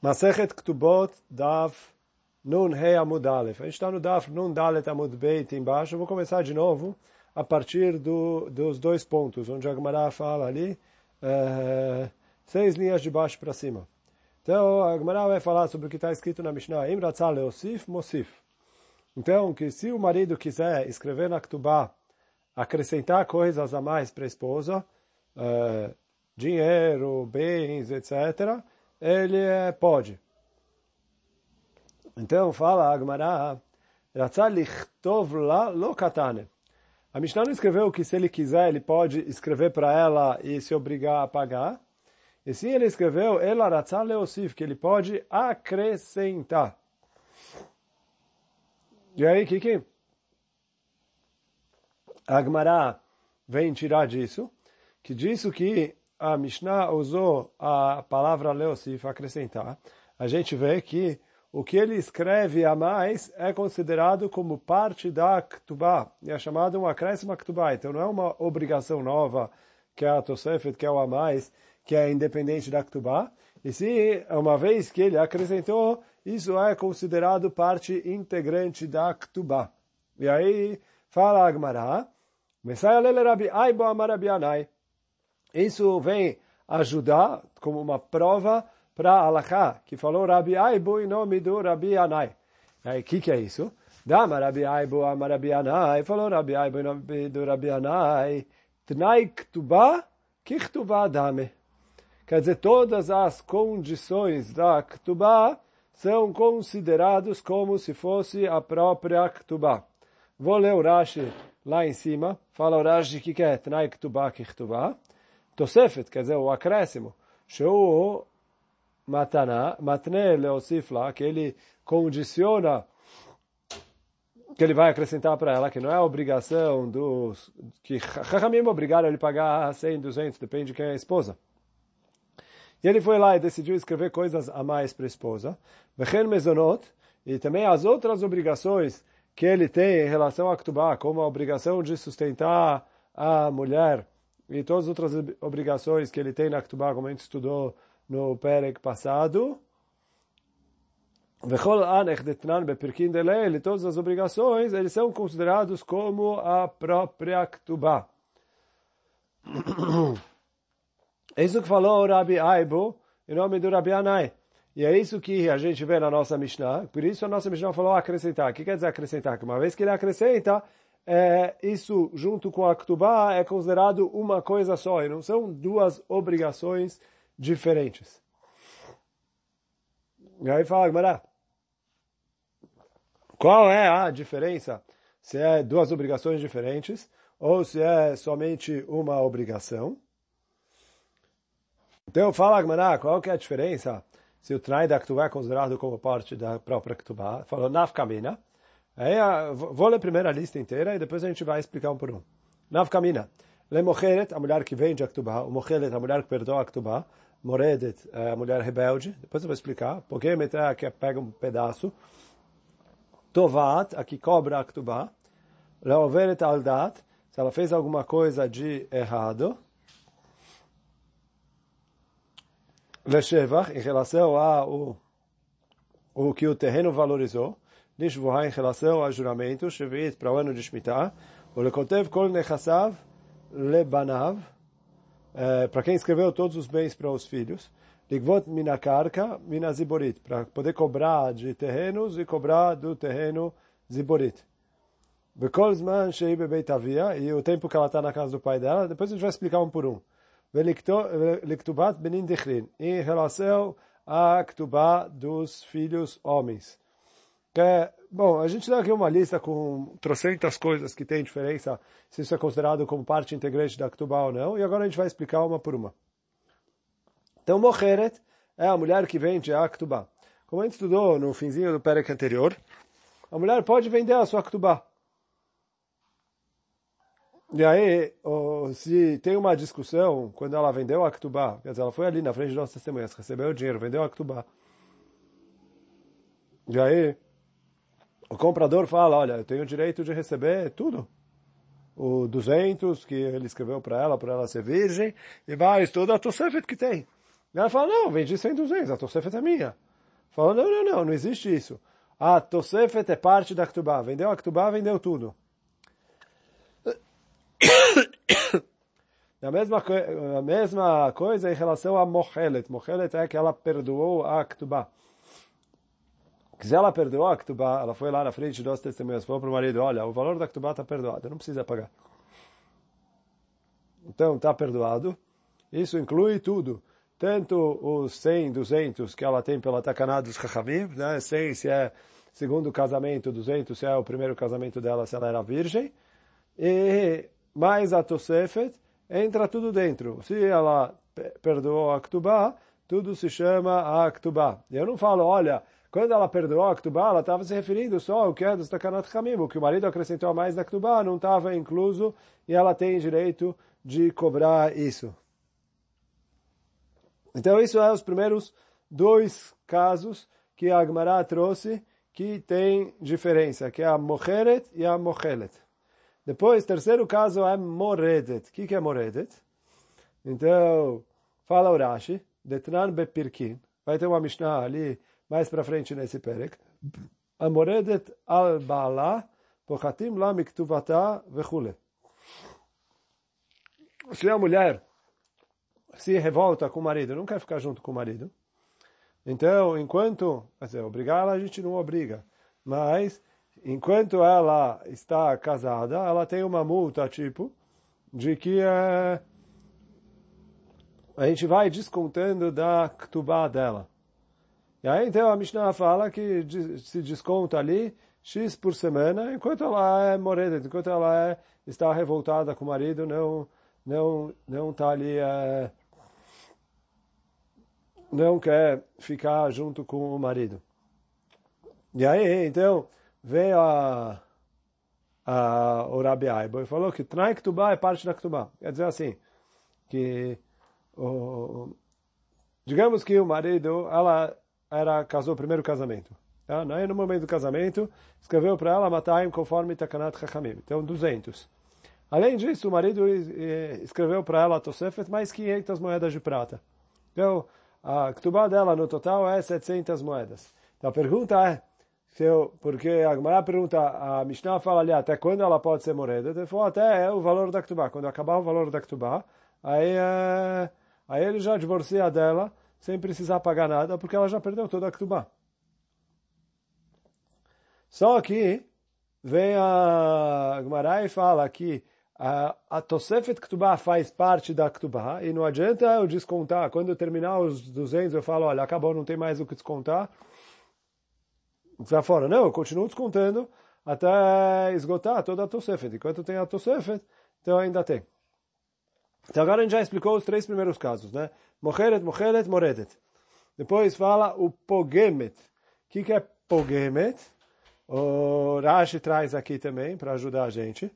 Masechet Ktubot Dav Nun He Amud Aleph. A gente está no Dav Nun Dalet Amud Beit embaixo. Eu vou começar de novo a partir do, dos dois pontos, onde a Gemara fala ali, é, seis linhas de baixo para cima. Então, a Gemara vai falar sobre o que está escrito na Mishnah, Imratzah Leosif Mosif. Então, que se o marido quiser escrever na Ktubá, acrescentar coisas a mais para a esposa, é, dinheiro, bens, etc., ele é, pode. Então fala Agmará, lichtov la lo katane. A Mishnah não escreveu que se ele quiser, ele pode escrever para ela e se obrigar a pagar. E sim ele escreveu, ela ratzah leosif, que ele pode acrescentar. E aí, Kiki? Agmará vem tirar disso, que disso que a Mishnah usou a palavra leosif, acrescentar, a gente vê que o que ele escreve a mais é considerado como parte da Ktubá, e é chamado um acréscimo Ktubá. Então não é uma obrigação nova, que é a Tosefet, que é o a mais, que é independente da Ktubá. E se, uma vez que ele acrescentou, isso é considerado parte integrante da Ktubá. E aí, fala Agmará, Messiah lele Rabi Aibo Amarabianai. Isso vem ajudar como uma prova para Alaká, que falou Rabi Aibu em nome do Rabi Anai. O que, que é isso? Dama Rabi Aibu ama Rabi Anai, falou Rabi Aibu em nome do Rabi Anai, Tnai Ktubá, Kichtubá Dame. Quer dizer, todas as condições da Ktubá são considerados como se fosse a própria Ktubá. Vou ler o Rashi lá em cima. Fala o Rashi que é Tnai Ktubá, Kichtubá. Tosefet, quer dizer, o acréscimo, Sheu matana, matne leosifla, que ele condiciona, que ele vai acrescentar para ela, que não é obrigação dos, que Chachamim obrigaram ele a pagar 100, 200, depende de quem é a esposa. E ele foi lá e decidiu escrever coisas a mais para a esposa. Vechen mezonot, e também as outras obrigações que ele tem em relação a Ktubá, como a obrigação de sustentar a mulher, e todas as outras obrigações que ele tem na Ktubá, como a gente estudou no Perek passado. Todas as obrigações, eles são considerados como a própria Ktubá. É isso que falou o Rabi Aibo, em nome do Rabi Anai. E é isso que a gente vê na nossa Mishnah. Por isso a nossa Mishnah falou acrescentar. O que quer dizer acrescentar? Que uma vez que ele acrescenta, é, isso junto com a Ktubá é considerado uma coisa só, e não são duas obrigações diferentes. E aí fala, Gmará, qual é a diferença se é duas obrigações diferentes ou se é somente uma obrigação? Então fala, Gmará, qual que é a diferença se o trai da Ktubá é considerado como parte da própria Ktubá? Falou, nafkamina. Aí, vou ler a lista inteira e depois a gente vai explicar um por um. Nav Kamina. Lemocheret, a mulher que vende a Ktubá. O a mulher que perdoa a. Moredet, a mulher rebelde. Depois eu vou explicar. Porque meter que pega um pedaço. Tovat, a que cobra a Ktubá. Leoveret aldat, se ela fez alguma coisa de errado. Leshevach, em relação ao o que o terreno valorizou. Nishvuha em relação a juramento, Shevit para o ano de Shemitah, o Lekotev Kol Nechassav Lebanav, para quem escreveu todos os bens para os filhos, Ligvot Minakarka Minaziborit, para poder cobrar de terrenos e cobrar do terreno Ziborit. Bekol Zman Shei Bebeit Avia, e o tempo que ela está na casa do pai dela, depois a gente vai explicar um por um. Veliktubat Benin Dichrin, em relação a Ktubá dos filhos homens. É, bom, a gente dá aqui uma lista com trocentas coisas que tem diferença, se isso é considerado como parte integrante da Ktubá ou não, e agora a gente vai explicar uma por uma. Então, Mocheret é a mulher que vende a Ktubá. Como a gente estudou no finzinho do Perek anterior, a mulher pode vender a sua Ktubá. E aí, se tem uma discussão, quando ela vendeu a Ktubá, quer dizer, ela foi ali na frente de nossas testemunhas, recebeu o dinheiro, vendeu a Ktubá. E aí, o comprador fala, olha, eu tenho o direito de receber tudo. O 200 que ele escreveu para ela, para ela ser virgem, e mais toda a Tosefet que tem. E ela fala, não, vendi 100, 200, a Tosefet é minha. Falou, não, não, não, não existe isso. A Tosefet é parte da Ktubá. Vendeu a Ktubá, vendeu tudo. A mesma, a mesma coisa em relação a Mochelet. Mochelet é que ela perdoou a Ktubá. Se ela perdoou a Ktubá, ela foi lá na frente dos testemunhas, falou para o marido, olha, o valor da Ktubá está perdoado, não precisa pagar. Então, está perdoado. Isso inclui tudo. Tanto os 100, 200 que ela tem pela Takaná dos Chachamim, né? 100 se é segundo casamento, 200 se é o primeiro casamento dela, se ela era virgem. E mais a Tosefet, entra tudo dentro. Se ela perdoou a Ktubá, tudo se chama a Ktubá. Eu não falo, olha, quando ela perdoou a Ktubá, ela estava se referindo só ao que é dos Takanat Hamim, o que o marido acrescentou a mais na Ktubá não estava incluso e ela tem direito de cobrar isso. Então, isso é os primeiros dois casos que a Agmará trouxe que tem diferença, que é a Mocheret e a Mochelet. Depois, terceiro caso é Moredet. O que, que é Moredet? Então, fala o Rashi, Detran Bepirkin. Vai ter uma Mishnah ali mais para frente nesse Perek. A Moredet al Baala, Pochatim la miktuvata vechule. Se a mulher se revolta com o marido, não quer ficar junto com o marido, então, enquanto, quer dizer, obrigar ela a gente não obriga, mas enquanto ela está casada, ela tem uma multa, tipo, de que é, a gente vai descontando da ktubá dela. E aí, então, a Mishnah fala que se desconta ali X por semana, enquanto ela é morena, enquanto ela é, está revoltada com o marido, não não não está ali, é, não quer ficar junto com o marido. E aí, então, veio a, a, o Rabi Aibo e falou que Tnai Ktubá é parte da Ktubá. Quer dizer assim, que o, digamos que o marido, ela era casou primeiro casamento. Tá? Aí no momento do casamento, escreveu para ela Mataim conforme Takanat Chachamim. Então, 200. Além disso, o marido escreveu para ela Tosefet mais 500 moedas de prata. Então, a Ktubá dela no total é 700 moedas. Então a pergunta é, se eu, porque a Gemara pergunta, a Mishnah fala ali, até quando ela pode ser moreda? Ele falou, até é o valor da Ktubá. Quando acabar o valor da Ktubá, aí, é, aí ele já divorcia dela, sem precisar pagar nada, porque ela já perdeu toda a Ktubá. Só que vem a Gemara e fala que a, a Tosefet Ktubá faz parte da Ktubá e não adianta eu descontar. Quando eu terminar os 200, eu falo, olha, acabou, não tem mais o que descontar. Está fora. Não, eu continuo descontando até esgotar toda a Tosefet. Enquanto tem a Tosefet, então ainda tem. Então agora a gente já explicou os três primeiros casos, né? Mocheret, Mocheret, Moredet. Depois fala o Pogemet. O que, que é Pogemet? O Rashi traz aqui também para ajudar a gente.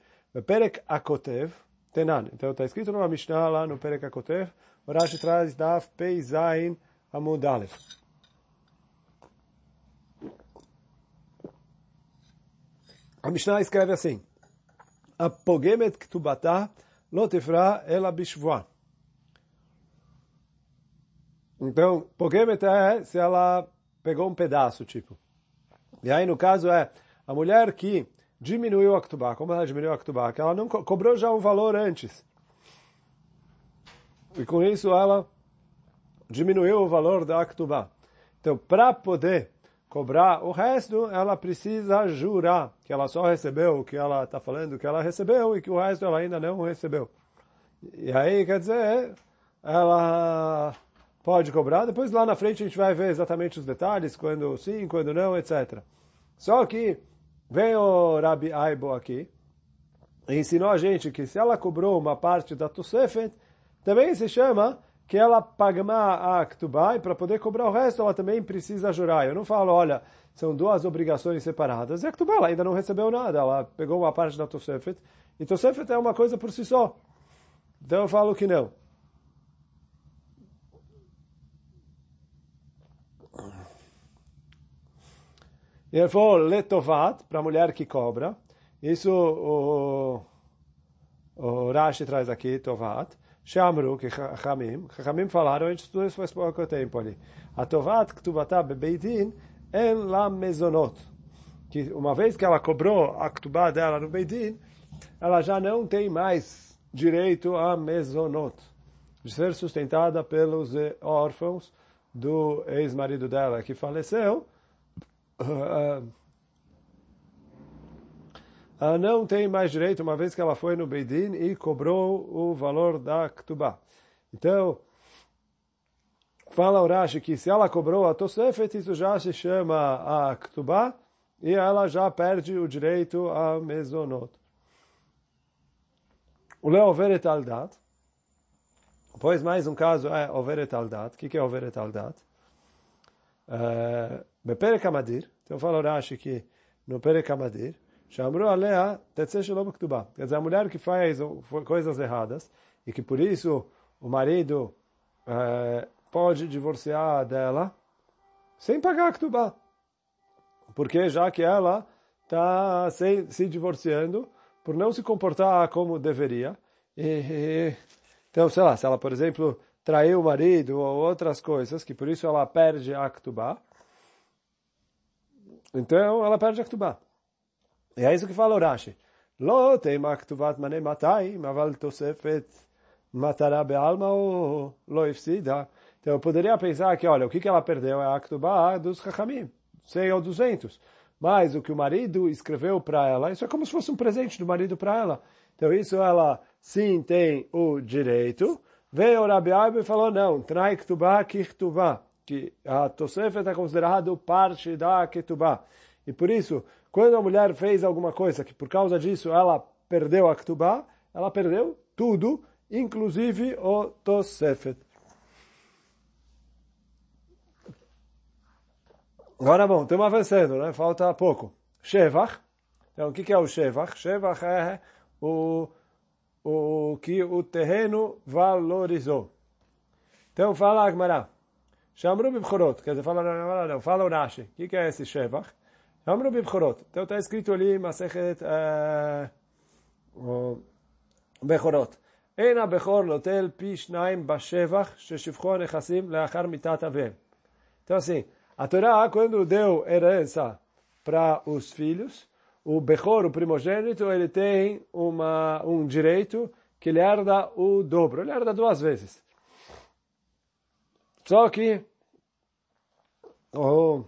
Perek Akotev, Tenan. Então está escrito numa Mishnah lá no Perek Akotev, o Rashi traz Daf Peizain Amud. A Mishnah escreve assim, Apogemet Ktubata Lotifra Ela Bishvua. Então, Pogemet é se ela pegou um pedaço, tipo. E aí, no caso, é a mulher que diminuiu a Ktubá. Como ela diminuiu a Ktubá? Que ela não co cobrou já um valor antes. E com isso ela diminuiu o valor da Ktubá. Então, para poder cobrar o resto, ela precisa jurar que ela só recebeu o que ela está falando que ela recebeu e que o resto ela ainda não recebeu. E aí, quer dizer, ela pode cobrar. Depois lá na frente a gente vai ver exatamente os detalhes, quando sim, quando não, etc. Só que Vem o Rabi Aibo aqui e ensinou a gente que se ela cobrou uma parte da Tosefet, também se chama que ela pagma a Ktubá e para poder cobrar o resto ela também precisa jurar. Eu não falo, olha, são duas obrigações separadas. E a Ktubá ela ainda não recebeu nada, ela pegou uma parte da Tosefet. E Tosefet é uma coisa por si só. Então eu falo que não. E ele falou letovat, para a mulher que cobra. Isso o, o Rashi traz aqui, tovat. Shamru, que Chachamim, Chachamim falaram, a gente estudou isso faz pouco tempo ali. A Tovat Ktubata Bebeidin en la mezonot. Que uma vez que ela cobrou a Ktubá dela no Beidin, ela já não tem mais direito a mezonot, de ser sustentada pelos órfãos do ex-marido dela que faleceu. Ela não tem mais direito, uma vez que ela foi no Beidin e cobrou o valor da Ktubá. Então, fala o Rashi que se ela cobrou a Tosefet, isso já se chama a Ktubá, e ela já perde o direito a Mezonot. O Leo Aldat, pois mais um caso é Overet Aldat. O que é Overet Aldat? Amadir, então fala o Rashi que no Perek Amadir, Shamru alea tetze shalom ktubá. Quer dizer, a mulher que faz coisas erradas e que por isso o marido é, pode divorciar dela sem pagar ktubá. Porque já que ela está se, se divorciando por não se comportar como deveria. E, e, então, sei lá, se ela, por exemplo, traiu o marido ou outras coisas, que por isso ela perde a ktubá, então ela perde a ktubá. E é isso que fala o Rashi. Lo tema ktuvat mane matai, maval tosefet matará bealma ou lo. Então eu poderia pensar que, olha, o que, que ela perdeu é a ktubá dos chachamim, 100 ou 200. Mas o que o marido escreveu para ela, isso é como se fosse um presente do marido para ela. Então isso ela sim tem o direito. Veio o Rabi Aiba e falou, não, trai ktubá kichtubá, que a tosefet é considerado parte da ktubá. E por isso, quando a mulher fez alguma coisa que por causa disso ela perdeu a Ktubá, ela perdeu tudo, inclusive o Tosefet. Agora, bom, estamos avançando, né? Falta pouco. Shevach. Então, o que é o Shevach? Shevach é o, o que o terreno valorizou. Então, fala Agmará. Shamru Bibchorot. Quer dizer, fala, não, fala o Rashi. O que é esse Shevach? Amru Bibchorot. Então está escrito ali, Masechet Bechorot. אין הבכור נוטל פי שניים בשבח ששפכו הנכסים לאחר מיתת אביהם. Então assim, a Torá, quando deu herança para os filhos, o Bechor, o primogênito, ele tem uma, um direito que ele herda o dobro. Ele herda duas vezes. Só que o,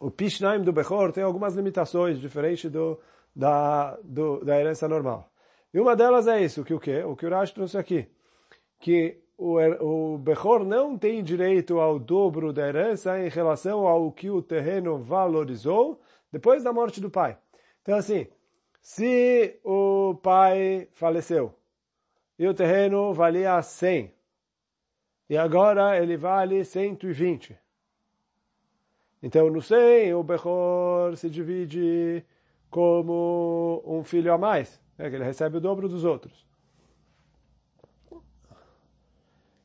o Pishnaim do Bechor tem algumas limitações, diferente do, da, do, da herança normal. E uma delas é isso, que o quê? O que o Rashi trouxe aqui. Que o, o Bechor não tem direito ao dobro da herança em relação ao que o terreno valorizou depois da morte do pai. Então assim, se o pai faleceu e o terreno valia 100 e agora ele vale 120 então, no 100, o Bechor se divide como um filho a mais, né, que ele recebe o dobro dos outros.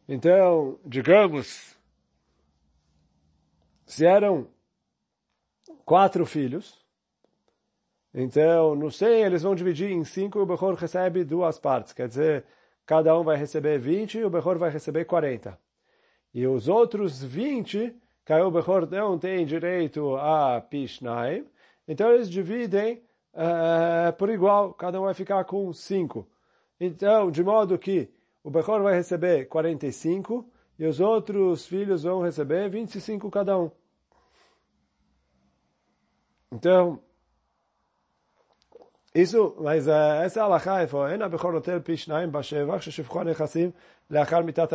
Então, digamos, se eram quatro filhos, então no 100 eles vão dividir em cinco e o Bechor recebe duas partes, quer dizer, cada um vai receber 20 e o Bechor vai receber 40. E os outros 20 caiu o não tem direito a Pishnaim. Então eles dividem eh, por igual, cada um vai ficar com 5. Então, de modo que o Bechor vai receber 45 e os outros filhos vão receber 25 cada um. Então, isso, mas uh, essa alahá é, na Bechor Hotel pishnaim bashevach, sheshivchon echassim, leachar mitat.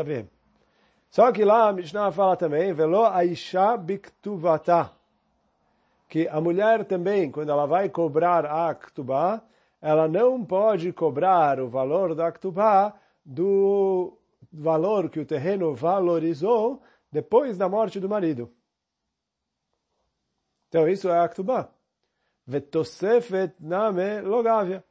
Só que lá a Mishnah fala também, velo aisha biktuvata, que a mulher também, quando ela vai cobrar a ktubá, ela não pode cobrar o valor da ktubá do valor que o terreno valorizou depois da morte do marido. Então isso é a ktubá. Vetosefet name logavia.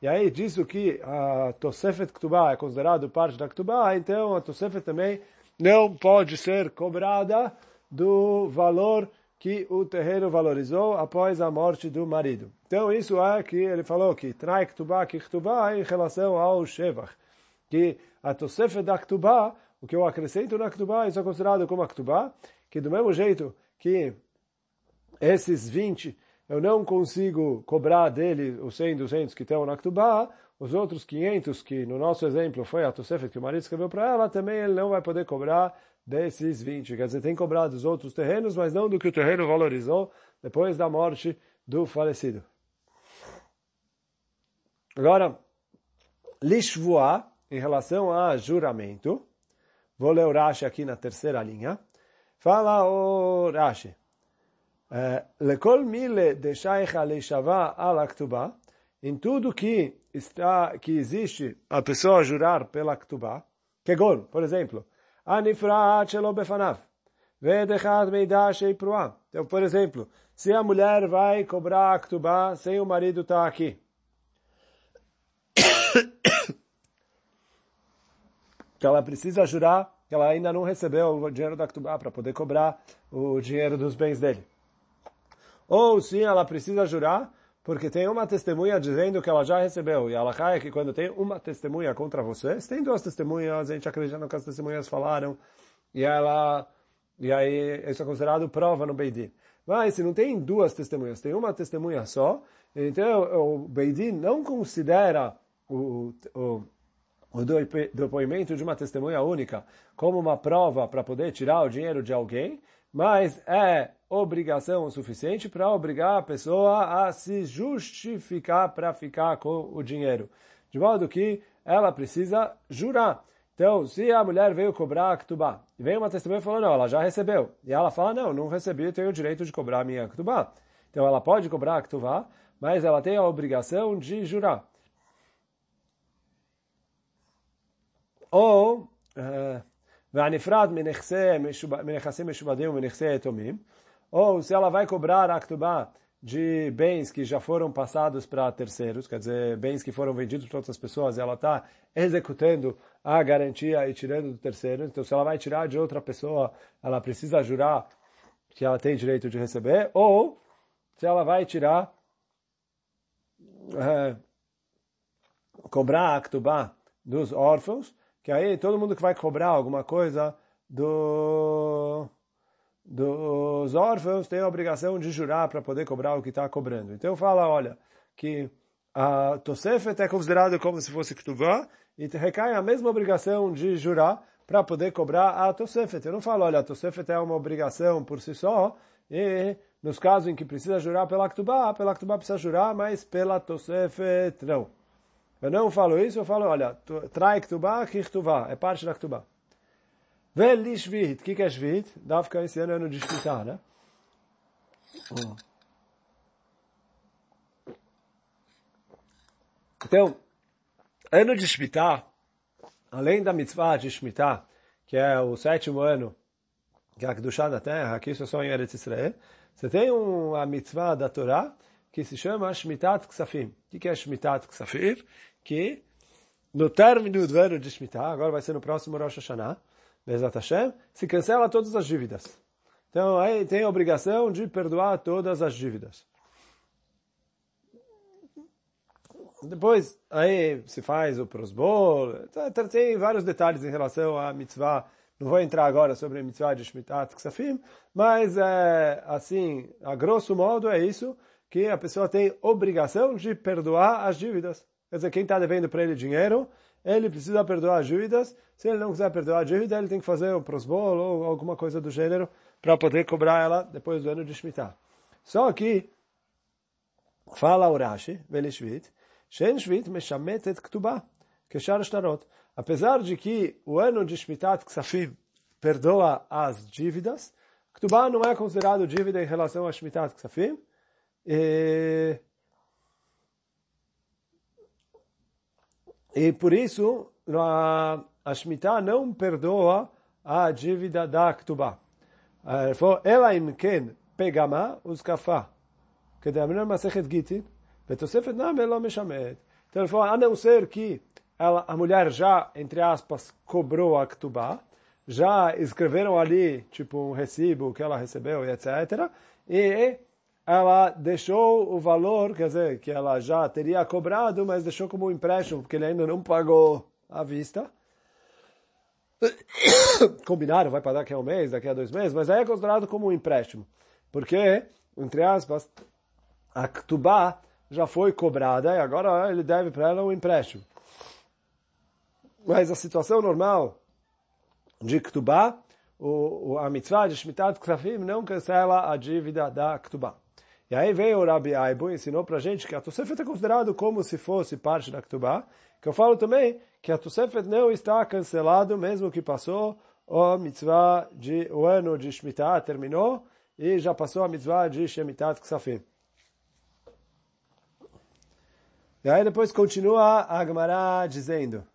E aí disso que a Tosefet Ktubah é considerado parte da Ktubah, então a Tosefet também não pode ser cobrada do valor que o terreno valorizou após a morte do marido. Então isso é que ele falou que Trai Ktubah que Ktubá em relação ao Shevach. Que a Tosefet da Ktubah, o que eu acrescento na Ktubah, isso é considerado como a Ktubah, que do mesmo jeito que esses 20 eu não consigo cobrar dele os 100, 200 que estão na ktubá, os outros 500 que no nosso exemplo foi a tosefet que o marido escreveu para ela, também ele não vai poder cobrar desses 20. Quer dizer, tem cobrado dos outros terrenos, mas não do que o terreno valorizou depois da morte do falecido. Agora, lishvua, em relação a juramento, vou ler o Rashi aqui na terceira linha. Fala o Rashi. Eh, Lekol mile de shaicha leishava ala ktubah, em tudo que está que existe a pessoa jurar pela ktubah, kegon, por exemplo, anifrat shelo befanav, vedechat meida shei pruah. Então, por exemplo, se a mulher vai cobrar a ktubah sem o marido estar tá aqui, que ela precisa jurar que ela ainda não recebeu o dinheiro da Ktubá para poder cobrar o dinheiro dos bens dele. Ou sim, ela precisa jurar porque tem uma testemunha dizendo que ela já recebeu. E ela cai que quando tem uma testemunha contra você, tem duas testemunhas, a gente acredita que as testemunhas falaram, e ela, e aí isso é considerado prova no Beidin. Mas se não tem duas testemunhas, tem uma testemunha só, então o Beidin não considera o, o, o depoimento de uma testemunha única como uma prova para poder tirar o dinheiro de alguém, mas é obrigação o suficiente para obrigar a pessoa a se justificar para ficar com o dinheiro. De modo que ela precisa jurar. Então, se a mulher veio cobrar a Ktubá, e vem uma testemunha e falou, não, ela já recebeu. E ela fala, não, não recebi, eu tenho o direito de cobrar a minha Ktubá. Então, ela pode cobrar a Ktubá, mas ela tem a obrigação de jurar. Ou, uh, ou se ela vai cobrar a Ktubá de bens que já foram passados para terceiros, quer dizer, bens que foram vendidos para outras pessoas, e ela está executando a garantia e tirando do terceiro. Então, se ela vai tirar de outra pessoa, ela precisa jurar que ela tem direito de receber, ou se ela vai tirar, é, cobrar a Ktubá dos órfãos, que aí todo mundo que vai cobrar alguma coisa do dos órfãos tem a obrigação de jurar para poder cobrar o que está cobrando. Então fala, olha, que a Tosefet é considerado como se fosse Ktuvá e recai a mesma obrigação de jurar para poder cobrar a Tosefet. Eu não falo, olha, a Tosefet é uma obrigação por si só e nos casos em que precisa jurar pela Ktubá, pela Ktubá precisa jurar, mas pela Tosefet não. Eu não falo isso, eu falo, olha, trai ktubá, kichtubá, é parte da ktubá. Veli shvit, o que é shvit? Ficar esse ano ano de shvitá, né? Então, ano de shvitá, além da mitzvah de shvitá, que é o sétimo ano, que é a Kedushá da terra, aqui isso é só em Eretz Israel, você tem uma mitzvah da Torá, que se chama Shmitat Ksafim. O que é Shmitat Ksafim? que no término do ano de Shemitah, agora vai ser no próximo Rosh Hashanah, Bezat Hashem, se cancela todas as dívidas. Então, aí tem a obrigação de perdoar todas as dívidas. Depois, aí se faz o prosbol, tem vários detalhes em relação à mitzvah. Não vou entrar agora sobre a mitzvah de Shemitah Ksafim, mas, é, assim, a grosso modo é isso, que a pessoa tem obrigação de perdoar as dívidas. Quer dizer, quem está devendo para ele dinheiro, ele precisa perdoar as dívidas. Se ele não quiser perdoar a dívida, ele tem que fazer o prosbol ou alguma coisa do gênero para poder cobrar ela depois do ano de Shemitah. Só que, fala o Rashi, Velishvit, Shen Shvit meshametet ktubah, keshar shtarot. Apesar de que o ano de Shmitat Ksafim perdoa as dívidas, Ktubah não é considerado dívida em relação a Shmitat Ksafim, e E por isso, a, a Shemitah não perdoa a dívida da Ktubá. Ela imken pegama uskafá. כדאמרינן מסכת גיטין, ותוספת נאמר לא משמעת. Então ele falou, a não ser que ela, a mulher já, entre aspas, cobrou a Ktubá, já escreveram ali, tipo, um recibo que ela recebeu, etc. e ela deixou o valor, quer dizer, que ela já teria cobrado, mas deixou como empréstimo, porque ele ainda não pagou à vista. Combinaram, vai pagar daqui a um mês, daqui a dois meses, mas aí é considerado como um empréstimo. Porque, entre aspas, a Ktubá já foi cobrada e agora ele deve para ela um empréstimo. Mas a situação normal de Ktubá, o, a mitzvah de Shmitat Ksafim não cancela a dívida da Ktubá. E aí veio o Rabi Aibo e ensinou para a gente que a Tosefet é considerado como se fosse parte da Ktubá, que eu falo também que a Tosefet não está cancelado, mesmo que passou o mitzvah de, o ano de Shemitah terminou, e já passou a mitzvah de Shemitat Ksafim. E aí depois continua a Gemara dizendo,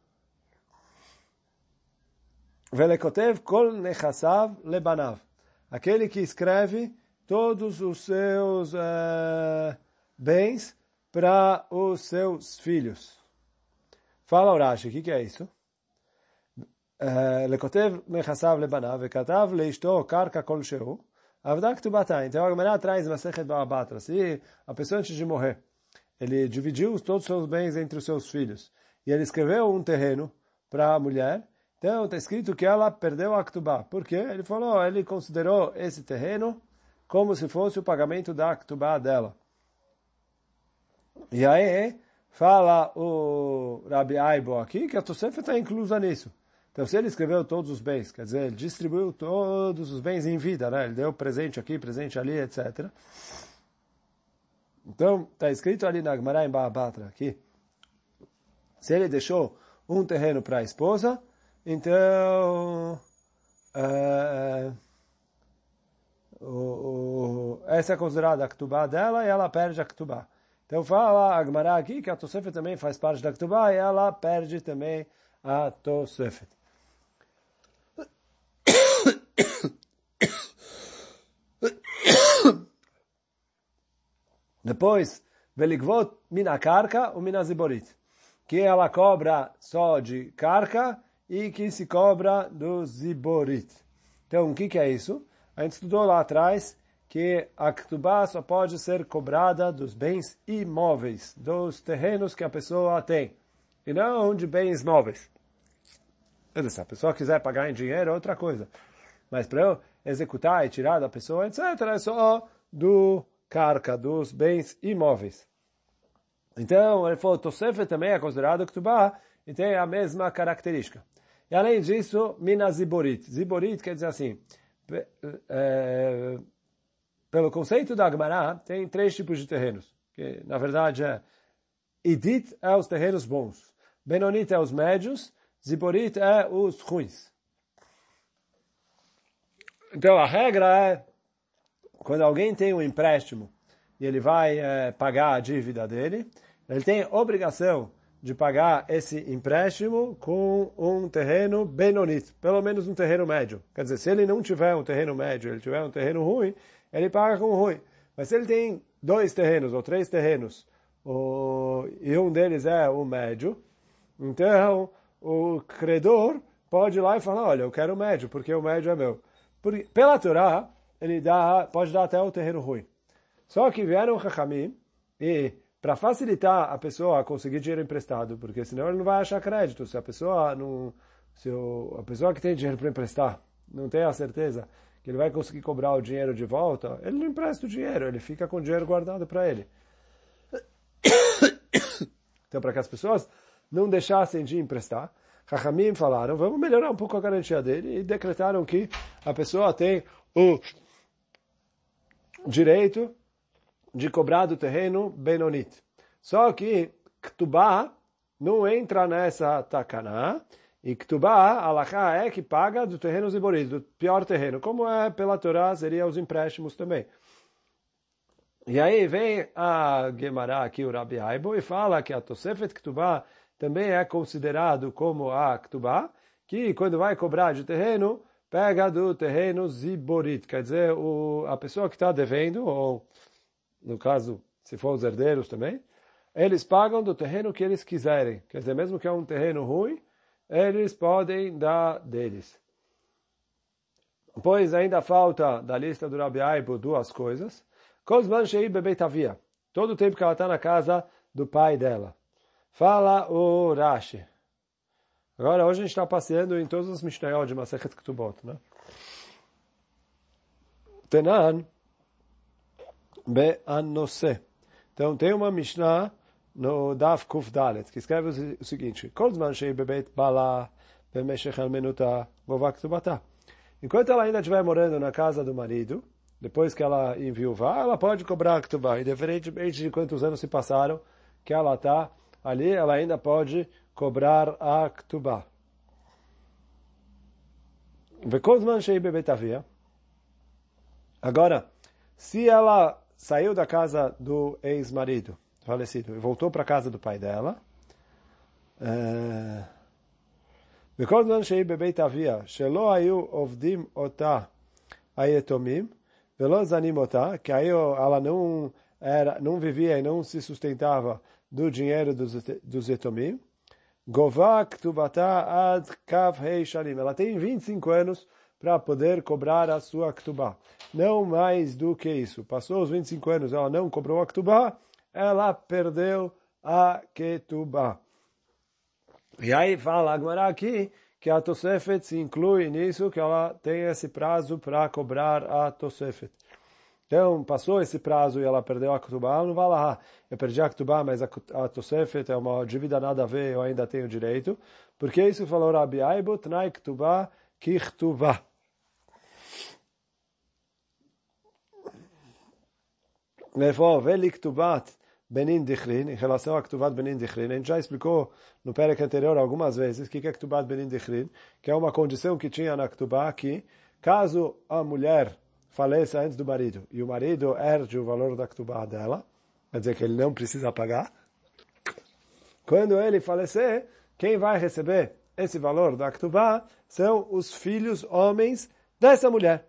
Velekotev kol nechassav lebanav. Aquele que escreve todos os seus uh, bens para os seus filhos. Fala Urashi, o que, que é isso? לכותב נכסיו לבניו וכתב לאשתו קרקע כלשהו, עבדה כתובתה. Então a Gemara traz Masechet Ba'abatra. Se a pessoa antes de morrer, ele dividiu todos os seus bens entre os seus filhos, e ele escreveu um terreno para a mulher, então está escrito que ela perdeu a Ktubá. Por quê? Ele falou, ele considerou esse terreno como se fosse o pagamento da Ktubá dela. E aí, fala o Rabi Aibo aqui que a Tosefet está inclusa nisso. Então, se ele escreveu todos os bens, quer dizer, ele distribuiu todos os bens em vida, né? Ele deu presente aqui, presente ali, etc. Então, está escrito ali na Gemara em Baabatra, aqui, se ele deixou um terreno para a esposa, então, é, o, o, essa é considerada a Ktubá dela e ela perde a Ktubá. Então fala a Gemara aqui que a Tosefet também faz parte da Ktubá e ela perde também a Tosefet. Depois, Veligvot mina karka ou mina ziborit. Que ela cobra só de carca e que se cobra do ziborit. Então, o que, que é isso? A gente estudou lá atrás que a Ktubá só pode ser cobrada dos bens imóveis, dos terrenos que a pessoa tem, e não de bens móveis. Se a pessoa quiser pagar em dinheiro, é outra coisa. Mas para eu executar e tirar da pessoa, etc., é só do carca, dos bens imóveis. Então, ele falou, Tosefet também é considerado Ktubá e tem a mesma característica. E além disso, Minas Ziborit. Ziborit quer dizer assim, é, pelo conceito da Agmará, tem três tipos de terrenos. Que, na verdade, é Idit é os terrenos bons. Benonit é os médios. Ziborit é os ruins. Então, a regra é, quando alguém tem um empréstimo e ele vai é, pagar a dívida dele, ele tem obrigação de pagar esse empréstimo com um terreno benonit, pelo menos um terreno médio. Quer dizer, se ele não tiver um terreno médio, ele tiver um terreno ruim, ele paga com ruim. Mas se ele tem dois terrenos ou três terrenos, e um deles é o médio, então o credor pode ir lá e falar, olha, eu quero o médio, porque o médio é meu. Porque, pela Torá, ele dá, pode dar até o terreno ruim. Só que vieram o Hachamim e para facilitar a pessoa a conseguir dinheiro emprestado, porque senão ele não vai achar crédito. Se a pessoa não, se o, a pessoa que tem dinheiro para emprestar não tem a certeza que ele vai conseguir cobrar o dinheiro de volta, ele não empresta o dinheiro, ele fica com o dinheiro guardado para ele. Então, para que as pessoas não deixassem de emprestar, Rahamim falaram, vamos melhorar um pouco a garantia dele e decretaram que a pessoa tem o direito de cobrar do terreno Benonit. Só que Ktubá não entra nessa takana, e Ktubá, Alaká, é que paga do terreno Ziborit, do pior terreno. Como é pela Torá, seria os empréstimos também. E aí vem a Gemara aqui, o Rabi Aibo, e fala que a Tosefet Ktubá também é considerado como a Ktubá, que quando vai cobrar de terreno, pega do terreno Ziborit, quer dizer, o, a pessoa que está devendo, ou no caso, se for os herdeiros também, eles pagam do terreno que eles quiserem. Quer dizer, mesmo que é um terreno ruim, eles podem dar deles. Pois ainda falta da lista do Rabi Aibo duas coisas. Kozman Shei Bebeitavia. Todo o tempo que ela está na casa do pai dela. Fala o Rashi. Agora, hoje a gente está passeando em todos os Mishnayot de Masechet Ketubot, né? Tenan Be'anose. Então, tem uma Mishnah no Daf Kuf Dalet, que escreve o seguinte, Kozman Shei Bebeit Bala Bemeshech Almenuta Govak Tubata. Enquanto ela ainda estiver morando na casa do marido, depois que ela enviuvar, ela pode cobrar Ktubá. Independentemente de quantos anos se passaram que ela está ali, ela ainda pode cobrar a Ktubá. Agora, se ela saiu da casa do ex-marido falecido e voltou para a casa do pai dela, é... וכל זמן שהיא בבית אביה, שלא היו עובדים אותה היתומים, ולא זנים אותה, que aí ela não, era, não vivia e não se sustentava do dinheiro dos, dos etomim, Gová Ktubata ad Kav Hei Shalim. Ela tem 25 anos para poder cobrar a sua Ktubá. Não mais do que isso. Passou os 25 anos, ela não cobrou a Ktubá, ela perdeu a Ketubá. E aí fala agora aqui que a Tosefet se inclui nisso, que ela tem esse prazo para cobrar a Tosefet. Então, passou esse prazo e ela perdeu a Ketubá, ela não vai lá, eu perdi a Ketubá, mas a, a Tosefet é uma dívida nada a ver, eu ainda tenho direito. Porque isso falou Rabi Aibo, Tnai Ketubá, Kichtubá. Benin Dichrin, em relação a Ktubat Benin Dichrin, a gente já explicou no Perek anterior algumas vezes o que é Ktubat Benin Dichrin, que é uma condição que tinha na Ktubá que, caso a mulher faleça antes do marido e o marido herde o valor da Ktubá dela, quer dizer que ele não precisa pagar, quando ele falecer, quem vai receber esse valor da Ktubá são os filhos homens dessa mulher.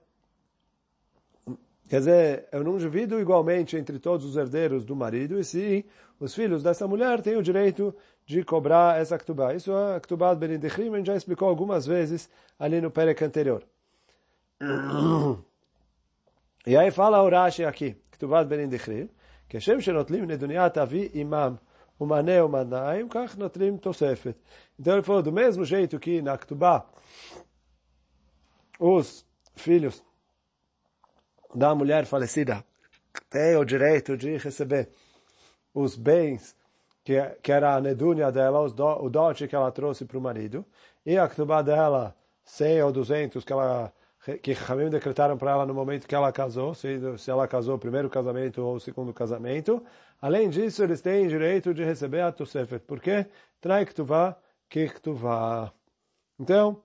Quer dizer, eu não divido igualmente entre todos os herdeiros do marido, e sim, os filhos dessa mulher têm o direito de cobrar essa ktubá. Isso é a ktubá de gente já explicou algumas vezes ali no Perek anterior. E aí fala o Rashi aqui, ktubá de Benindechrim, que Shem shenotlim neduniat avi imam umane umanaim, kach notlim tosefet. Então ele falou, do mesmo jeito que na ktubá, os filhos da mulher falecida tem o direito de receber os bens que, que era a nedúnia dela, os do, o dote que ela trouxe para o marido, e a ktubá dela, 100 ou 200 que ela que Ramim decretaram para ela no momento que ela casou, se, se ela casou primeiro casamento ou segundo casamento. Além disso, eles têm direito de receber a Tosefet. Por quê? Trai Ktuvá, Kiktuvá. Então,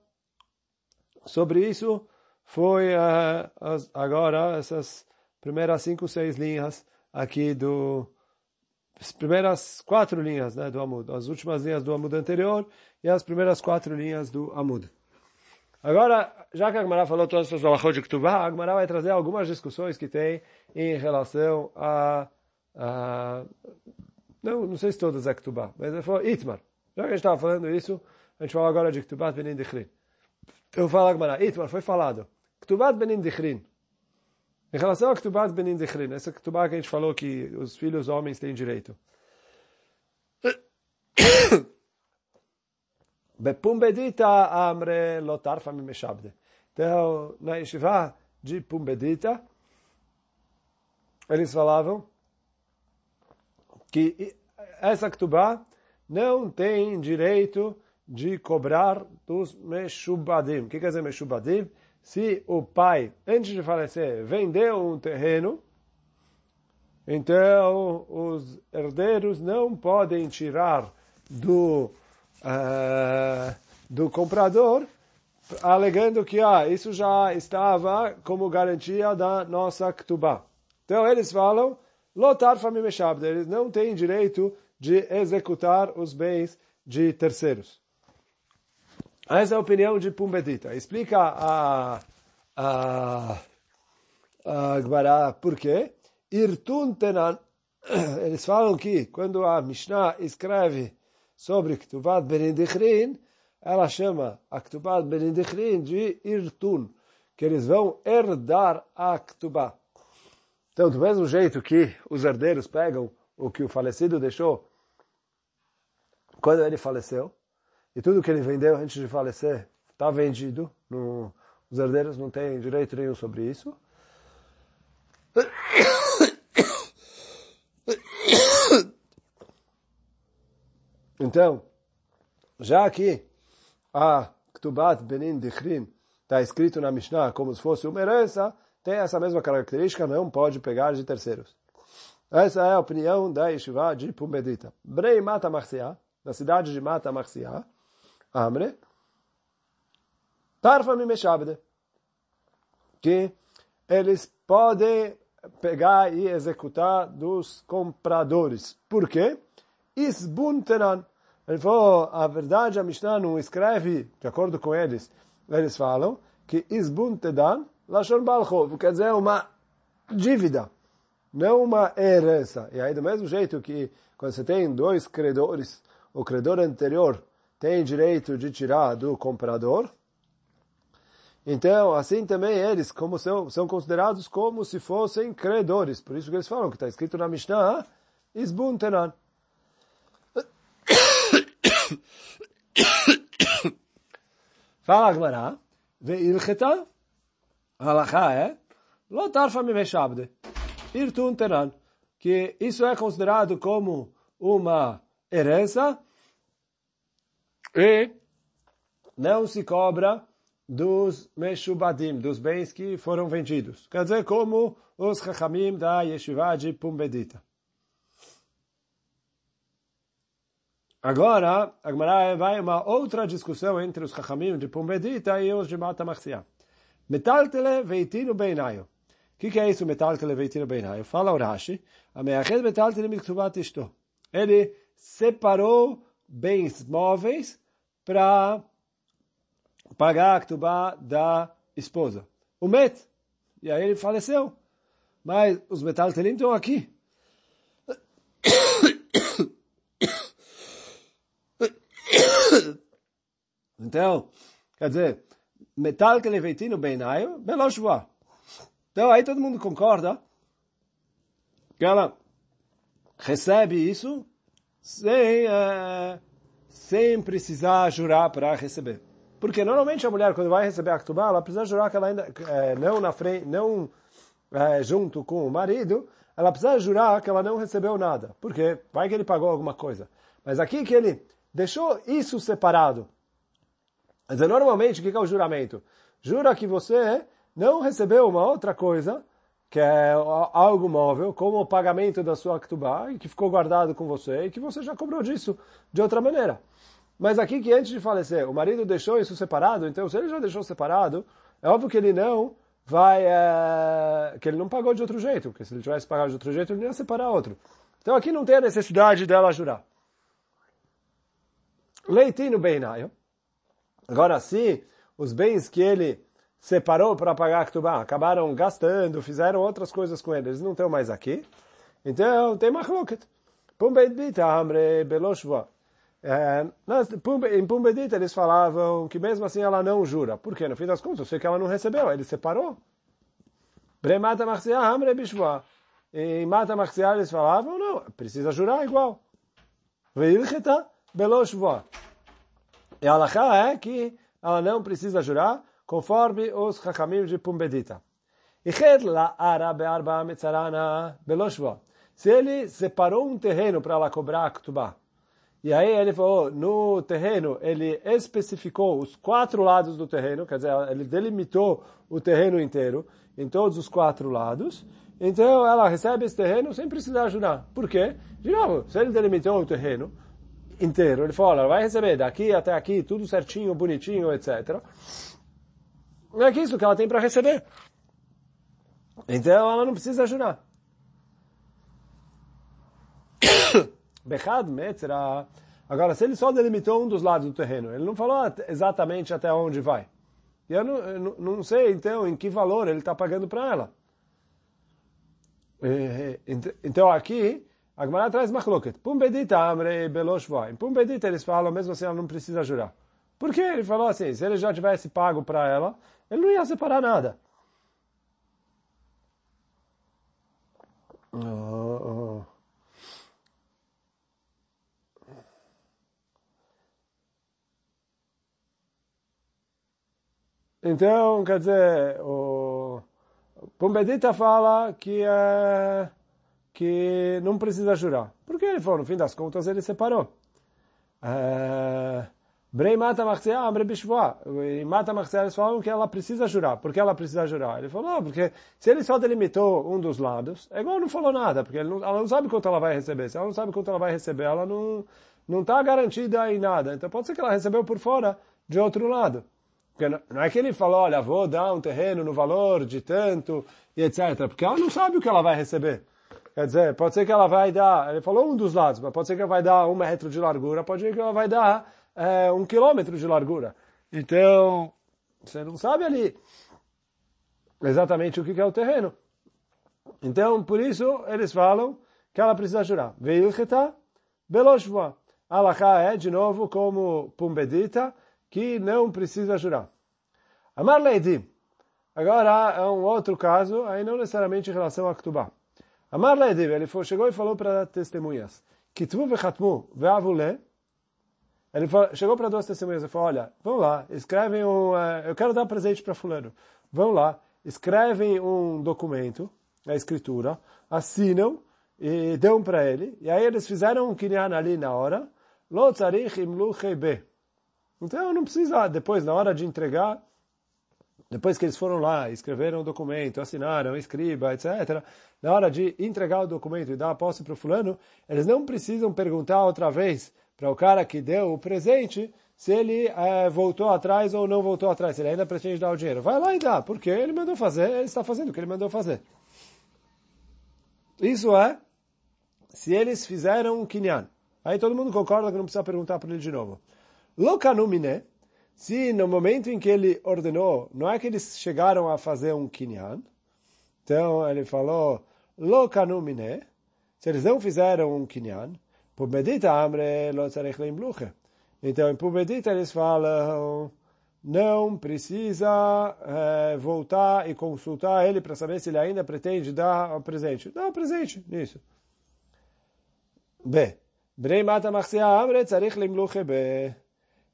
sobre isso, foi uh, as, agora essas primeiras cinco, seis linhas aqui do as primeiras quatro linhas né, do Amud, as últimas linhas do Amud anterior e as primeiras quatro linhas do Amud. Agora, já que a Agmará falou todas essas alahot de Ktubá, a Agmará vai trazer algumas discussões que tem em relação a, a não, não sei se todas é Ktubá, mas ele falou Itmar. Já que a gente estava falando isso, a gente fala agora de Ktubá Benin Dichri. Eu falo Agmará, Itmar, foi falado. Ktubat Benin Dichrin. Em relação a Ktubat Benin Dichrin, essa Ktubat que a gente falou que os filhos homens têm direito. Bepumbedita amre lotar famimeshabde. Então, na yeshiva de Pumbedita, eles falavam que essa Ktubá não tem direito de cobrar dos Meshubadim. O que quer dizer Meshubadim? Se o pai, antes de falecer, vendeu um terreno, então os herdeiros não podem tirar do, uh, do comprador, alegando que ah, isso já estava como garantia da nossa ktubá. Então eles falam, lotar famimeshabda, eles não têm direito de executar os bens de terceiros. Essa é a opinião de Pumbedita. Explica a, a, a Gmará por quê. Irtun tenan, eles falam que quando a Mishnah escreve sobre Ktubat Benedichrin, ela chama a Ktubat Benedichrin de Irtun, que eles vão herdar a Ktubá. Então, do mesmo jeito que os herdeiros pegam o que o falecido deixou quando ele faleceu, e tudo que ele vendeu antes de falecer está vendido, no, os herdeiros não têm direito nenhum sobre isso. Então, já que a Ktubat Benin Dichrin está escrito na Mishnah como se fosse uma herança, tem essa mesma característica, não pode pegar de terceiros. Essa é a opinião da Yeshiva de Pumbedita. Brei Mata Marcia, na cidade de Mata Marcia, Amre, Tarfa Mimeshabde, que eles podem pegar e executar dos compradores. Por quê? Isbuntenan. Ele falou, a verdade, a Mishnah não escreve, de acordo com eles, eles falam que isbuntedan lashon balchov, quer dizer uma dívida, não uma herança. E aí, do mesmo jeito que quando você tem dois credores, o credor anterior tem direito de tirar do comprador, então, assim também eles como são, são considerados como se fossem credores. Por isso que eles falam que está escrito na Mishnah, isbuntenan. Fala Agmará, ve'ilcheta, halachá é, lo tarfa mimeshabde, irtun tenan, que isso é considerado como uma herança e não se cobra dos meshubadim, dos bens que foram vendidos. Quer dizer, como os chachamim da yeshiva de Pumbedita. Agora, a Gemara vai uma outra discussão entre os Chachamim de Pumbedita e os de Mata Marcia. Metaltele veitino beinayo. O que, que é isso, metaltele veitino beinayo? Fala o Rashi. Ele separou bens móveis para pagar a ktubá da esposa. O met. E aí ele faleceu. Mas os metaltelim estão aqui. Então, quer dizer, metal que leveitino beinaio, beloshua. Então aí todo mundo concorda que ela recebe isso sem, uh, sem precisar jurar para receber. Porque normalmente a mulher, quando vai receber a Ktubá, ela precisa jurar que ela ainda, é, não na frente, não é, junto com o marido, ela precisa jurar que ela não recebeu nada. Porque vai que ele pagou alguma coisa. Mas aqui que ele deixou isso separado. Mas normalmente, o que é o juramento? Jura que você não recebeu uma outra coisa, que é algo móvel, como o pagamento da sua ktubá, que ficou guardado com você, e que você já cobrou disso de outra maneira. Mas aqui que antes de falecer, o marido deixou isso separado, então se ele já deixou separado, é óbvio que ele não vai, é, que ele não pagou de outro jeito, porque se ele tivesse pagado de outro jeito, ele ia separar outro. Então aqui não tem a necessidade dela jurar. Leitino Beinayo. Agora, se os bens que ele separou para pagar a Ktubá acabaram gastando, fizeram outras coisas com ele, eles não estão mais aqui, então tem machloket. Pumbeit bita amre. É, em Pumbedita eles falavam que mesmo assim ela não jura. Por quê? No fim das contas, eu sei que ela não recebeu, ele separou. Bremata Marcia Hamre Bishwa. Em Mata Marcia eles falavam, não, precisa jurar igual. Veilcheta Beloshva. E a é que ela não precisa jurar, conforme os Chachamim de Pumbedita. Se ele separou um terreno para ela cobrar a Ktubah, e aí ele falou, no terreno, ele especificou os quatro lados do terreno, quer dizer, ele delimitou o terreno inteiro, em todos os quatro lados, então ela recebe esse terreno sem precisar ajudar. Por quê? De novo, se ele delimitou o terreno, inteiro. Ele falou, ela vai receber daqui até aqui, tudo certinho, bonitinho, etc. Não é que isso que ela tem para receber. Então ela não precisa ajudar. Bechad Metzra. Agora, se ele só delimitou um dos lados do terreno, ele não falou exatamente até onde vai. E eu não, eu não sei, então, em que valor ele está pagando para ela. Então, aqui, a Gemara traz machloket. Pumbedita amre beloshva. Em Pumbedita eles falam, mesmo assim ela não precisa jurar. Porque ele falou assim, se ele já tivesse pago para ela, ele não ia separar nada. Oh, oh. Então, quer dizer, o Pumbedita fala que, é, que não precisa jurar. Porque ele falou, no fim das contas, ele separou. É, Brei mata Marcia, Amre Bishvoa. E mata Marcia, eles falam que ela precisa jurar. Por que ela precisa jurar? Ele falou, porque se ele só delimitou um dos lados, é igual não falou nada, porque não, ela não sabe quanto ela vai receber. Se ela não sabe quanto ela vai receber, ela não não está garantida em nada. Então pode ser que ela recebeu por fora de outro lado. Porque não é que ele falou, olha, vou dar um terreno no valor de tanto e etc. Porque ela não sabe o que ela vai receber. Quer dizer, pode ser que ela vai dar, ele falou um dos lados, mas pode ser que ela vai dar um metro de largura, pode ser que ela vai dar é, um quilômetro de largura. Então, você não sabe ali exatamente o que é o terreno. Então, por isso, eles falam que ela precisa jurar. Veilcheta beloshvoa. Alaká é, de novo, como Pumbedita, que não precisa jurar. Amar Leidim. Agora é um outro caso, aí não necessariamente em relação a Ktubá. Amar Leidim, ele chegou e falou para testemunhas. Kitvu vechatmu ve'avule. Ele chegou para duas testemunhas e falou, olha, vão lá, escrevem um, uh, eu quero dar presente para fulano. Vão lá, escrevem um documento, a escritura, assinam e dão para ele. E aí eles fizeram um kinyan ali na hora. Lo tzarich imlu. Então não precisa, depois, na hora de entregar, depois que eles foram lá, escreveram o documento, assinaram, escriba, etc., na hora de entregar o documento e dar a posse para o fulano, eles não precisam perguntar outra vez para o cara que deu o presente se ele é, voltou atrás ou não voltou atrás, ele ainda pretende dar o dinheiro. Vai lá e dá, porque ele mandou fazer, ele está fazendo o que ele mandou fazer. Isso é, se eles fizeram um kinyan. Aí todo mundo concorda que não precisa perguntar para ele de novo. Lokanumine, se no momento em que ele ordenou, não é que eles chegaram a fazer um kinyan, então ele falou, Lokanumine, se eles não fizeram um kinyan, Pubedita amre lo tzarech leimluche. Então em Pubedita eles falam, não precisa é, voltar e consultar ele para saber se ele ainda pretende dar o presente. Dá o presente nisso. B. Brei mata machsia amre tzarech leimluche be.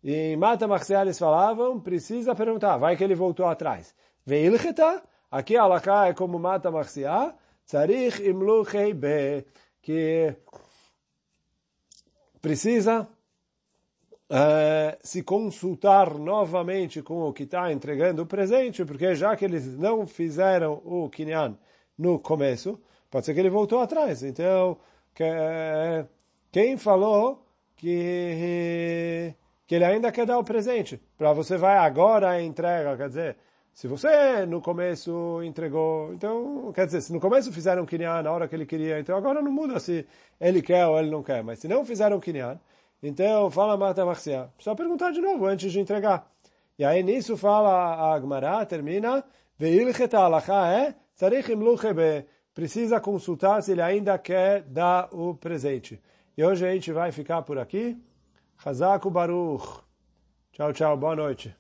E Mata Marcial eles falavam, precisa perguntar, vai que ele voltou atrás. Veilcheta, aqui a Alaká é como Mata Marcial, Tzarich imluchei be, que precisa uh, se consultar novamente com o que está entregando o presente, porque já que eles não fizeram o Kinyan no começo, pode ser que ele voltou atrás. Então, que, quem falou que que ele ainda quer dar o presente. Para você vai agora a entrega, quer dizer, se você no começo entregou, então, quer dizer, se no começo fizeram kinyan na hora que ele queria, então agora não muda se ele quer ou ele não quer. Mas se não fizeram kinyan, então fala Mata Marcia. Precisa perguntar de novo antes de entregar. E aí nisso fala a Agmará, termina, é. Precisa consultar se ele ainda quer dar o presente. E hoje a gente vai ficar por aqui. Hazaku Baruch. Tchau, tchau. Boa noite.